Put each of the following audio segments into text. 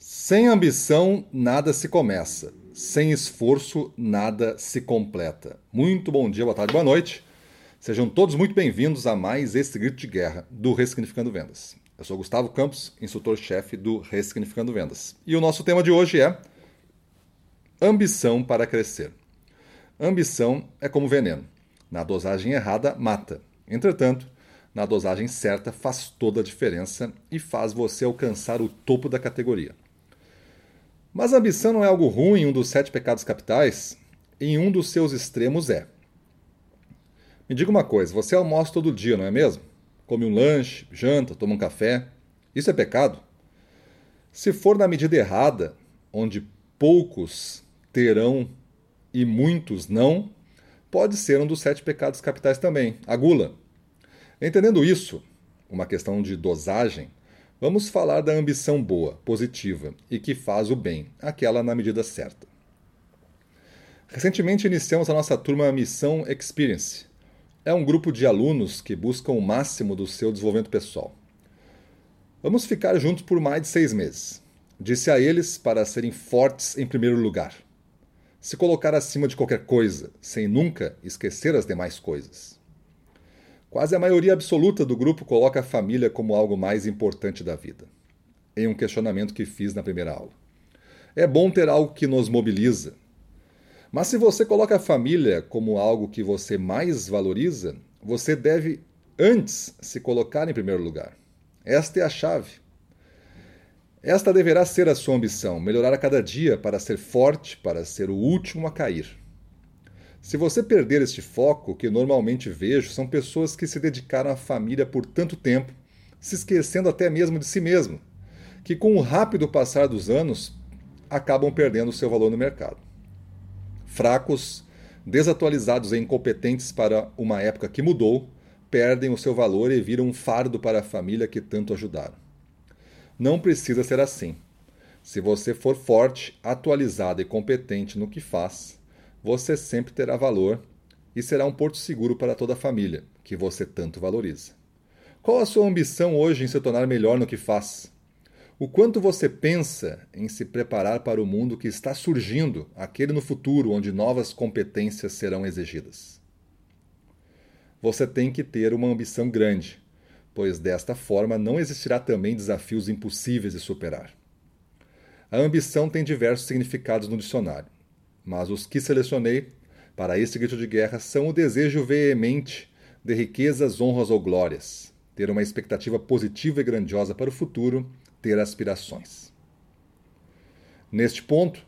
Sem ambição, nada se começa. Sem esforço, nada se completa. Muito bom dia, boa tarde, boa noite. Sejam todos muito bem-vindos a mais esse grito de guerra do Ressignificando Vendas. Eu sou Gustavo Campos, instrutor-chefe do Ressignificando Vendas. E o nosso tema de hoje é ambição para crescer. Ambição é como veneno. Na dosagem errada, mata. Entretanto, na dosagem certa faz toda a diferença e faz você alcançar o topo da categoria. Mas a ambição não é algo ruim, um dos sete pecados capitais? Em um dos seus extremos é. Me diga uma coisa, você almoça todo dia, não é mesmo? Come um lanche, janta, toma um café. Isso é pecado? Se for na medida errada, onde poucos terão e muitos não, pode ser um dos sete pecados capitais também, a gula. Entendendo isso, uma questão de dosagem, vamos falar da ambição boa, positiva e que faz o bem, aquela na medida certa. Recentemente iniciamos a nossa turma Missão Experience. É um grupo de alunos que buscam o máximo do seu desenvolvimento pessoal. Vamos ficar juntos por mais de seis meses. Disse a eles para serem fortes em primeiro lugar. Se colocar acima de qualquer coisa, sem nunca esquecer as demais coisas. Quase a maioria absoluta do grupo coloca a família como algo mais importante da vida, em um questionamento que fiz na primeira aula. É bom ter algo que nos mobiliza. Mas se você coloca a família como algo que você mais valoriza, você deve antes se colocar em primeiro lugar. Esta é a chave. Esta deverá ser a sua ambição: melhorar a cada dia para ser forte, para ser o último a cair. Se você perder este foco, que normalmente vejo são pessoas que se dedicaram à família por tanto tempo, se esquecendo até mesmo de si mesmo, que com o rápido passar dos anos acabam perdendo seu valor no mercado. Fracos, desatualizados e incompetentes para uma época que mudou, perdem o seu valor e viram um fardo para a família que tanto ajudaram. Não precisa ser assim. Se você for forte, atualizado e competente no que faz, você sempre terá valor e será um porto seguro para toda a família, que você tanto valoriza. Qual a sua ambição hoje em se tornar melhor no que faz? O quanto você pensa em se preparar para o mundo que está surgindo, aquele no futuro onde novas competências serão exigidas? Você tem que ter uma ambição grande, pois desta forma não existirá também desafios impossíveis de superar. A ambição tem diversos significados no dicionário mas os que selecionei para este grito de guerra são o desejo veemente de riquezas, honras ou glórias, ter uma expectativa positiva e grandiosa para o futuro, ter aspirações. Neste ponto,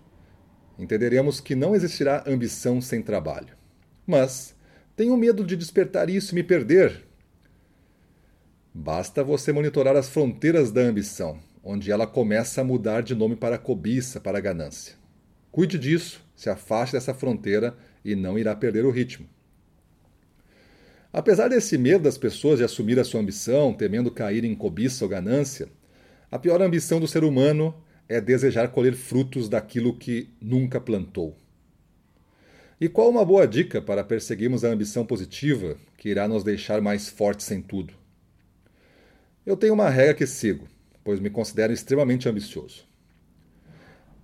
entenderemos que não existirá ambição sem trabalho. Mas tenho medo de despertar isso e me perder. Basta você monitorar as fronteiras da ambição, onde ela começa a mudar de nome para cobiça, para ganância. Cuide disso se afaste dessa fronteira e não irá perder o ritmo. Apesar desse medo das pessoas de assumir a sua ambição, temendo cair em cobiça ou ganância, a pior ambição do ser humano é desejar colher frutos daquilo que nunca plantou. E qual uma boa dica para perseguirmos a ambição positiva que irá nos deixar mais fortes em tudo? Eu tenho uma regra que sigo, pois me considero extremamente ambicioso.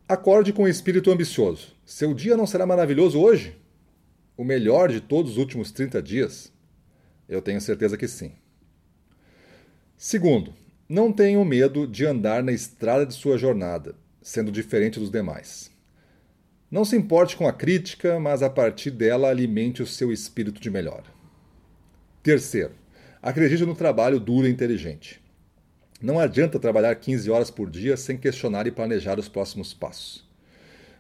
Acorde com o espírito ambicioso. Seu dia não será maravilhoso hoje? O melhor de todos os últimos 30 dias? Eu tenho certeza que sim. Segundo, não tenha medo de andar na estrada de sua jornada, sendo diferente dos demais. Não se importe com a crítica, mas a partir dela alimente o seu espírito de melhora. Terceiro, acredite no trabalho duro e inteligente. Não adianta trabalhar 15 horas por dia sem questionar e planejar os próximos passos.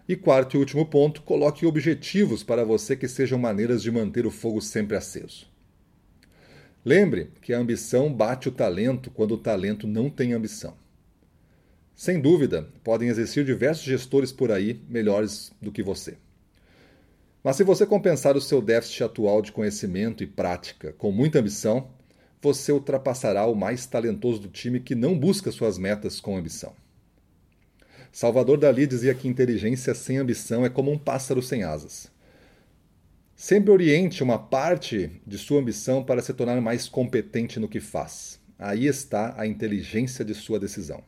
E quarto e último ponto, coloque objetivos para você que sejam maneiras de manter o fogo sempre aceso. Lembre que a ambição bate o talento quando o talento não tem ambição. Sem dúvida, podem existir diversos gestores por aí melhores do que você. Mas se você compensar o seu déficit atual de conhecimento e prática com muita ambição, você ultrapassará o mais talentoso do time que não busca suas metas com ambição. Salvador Dali dizia que inteligência sem ambição é como um pássaro sem asas. Sempre oriente uma parte de sua ambição para se tornar mais competente no que faz. Aí está a inteligência de sua decisão.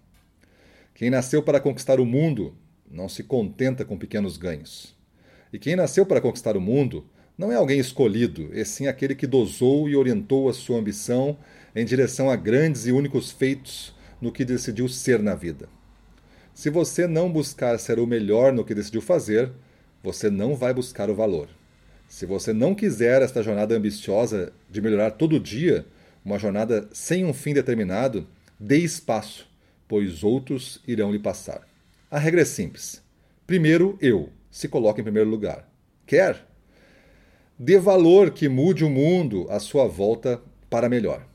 Quem nasceu para conquistar o mundo não se contenta com pequenos ganhos. E quem nasceu para conquistar o mundo não é alguém escolhido, e sim aquele que dosou e orientou a sua ambição em direção a grandes e únicos feitos no que decidiu ser na vida. Se você não buscar ser o melhor no que decidiu fazer, você não vai buscar o valor. Se você não quiser esta jornada ambiciosa de melhorar todo dia, uma jornada sem um fim determinado, dê espaço, pois outros irão lhe passar. A regra é simples. Primeiro, eu. Se coloque em primeiro lugar. Quer? Dê valor que mude o mundo à sua volta para melhor.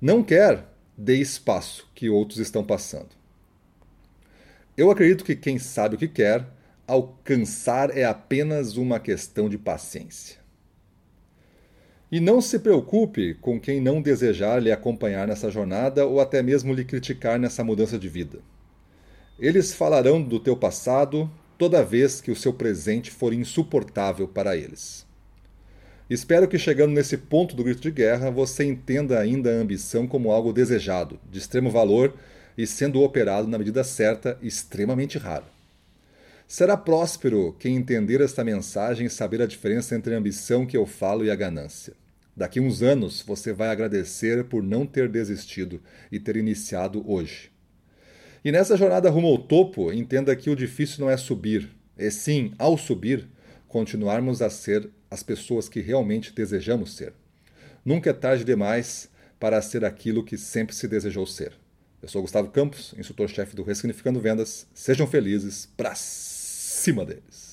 Não quer? Dê espaço que outros estão passando. Eu acredito que quem sabe o que quer, alcançar é apenas uma questão de paciência. E não se preocupe com quem não desejar lhe acompanhar nessa jornada ou até mesmo lhe criticar nessa mudança de vida. Eles falarão do teu passado toda vez que o seu presente for insuportável para eles. Espero que chegando nesse ponto do grito de guerra você entenda ainda a ambição como algo desejado, de extremo valor e sendo operado na medida certa, extremamente raro. Será próspero quem entender esta mensagem e saber a diferença entre a ambição que eu falo e a ganância. Daqui uns anos você vai agradecer por não ter desistido e ter iniciado hoje. E nessa jornada rumo ao topo, entenda que o difícil não é subir, e sim, ao subir, continuarmos a ser as pessoas que realmente desejamos ser. Nunca é tarde demais para ser aquilo que sempre se desejou ser. Eu sou Gustavo Campos, instrutor-chefe do Ressignificando Vendas. Sejam felizes, pra cima deles!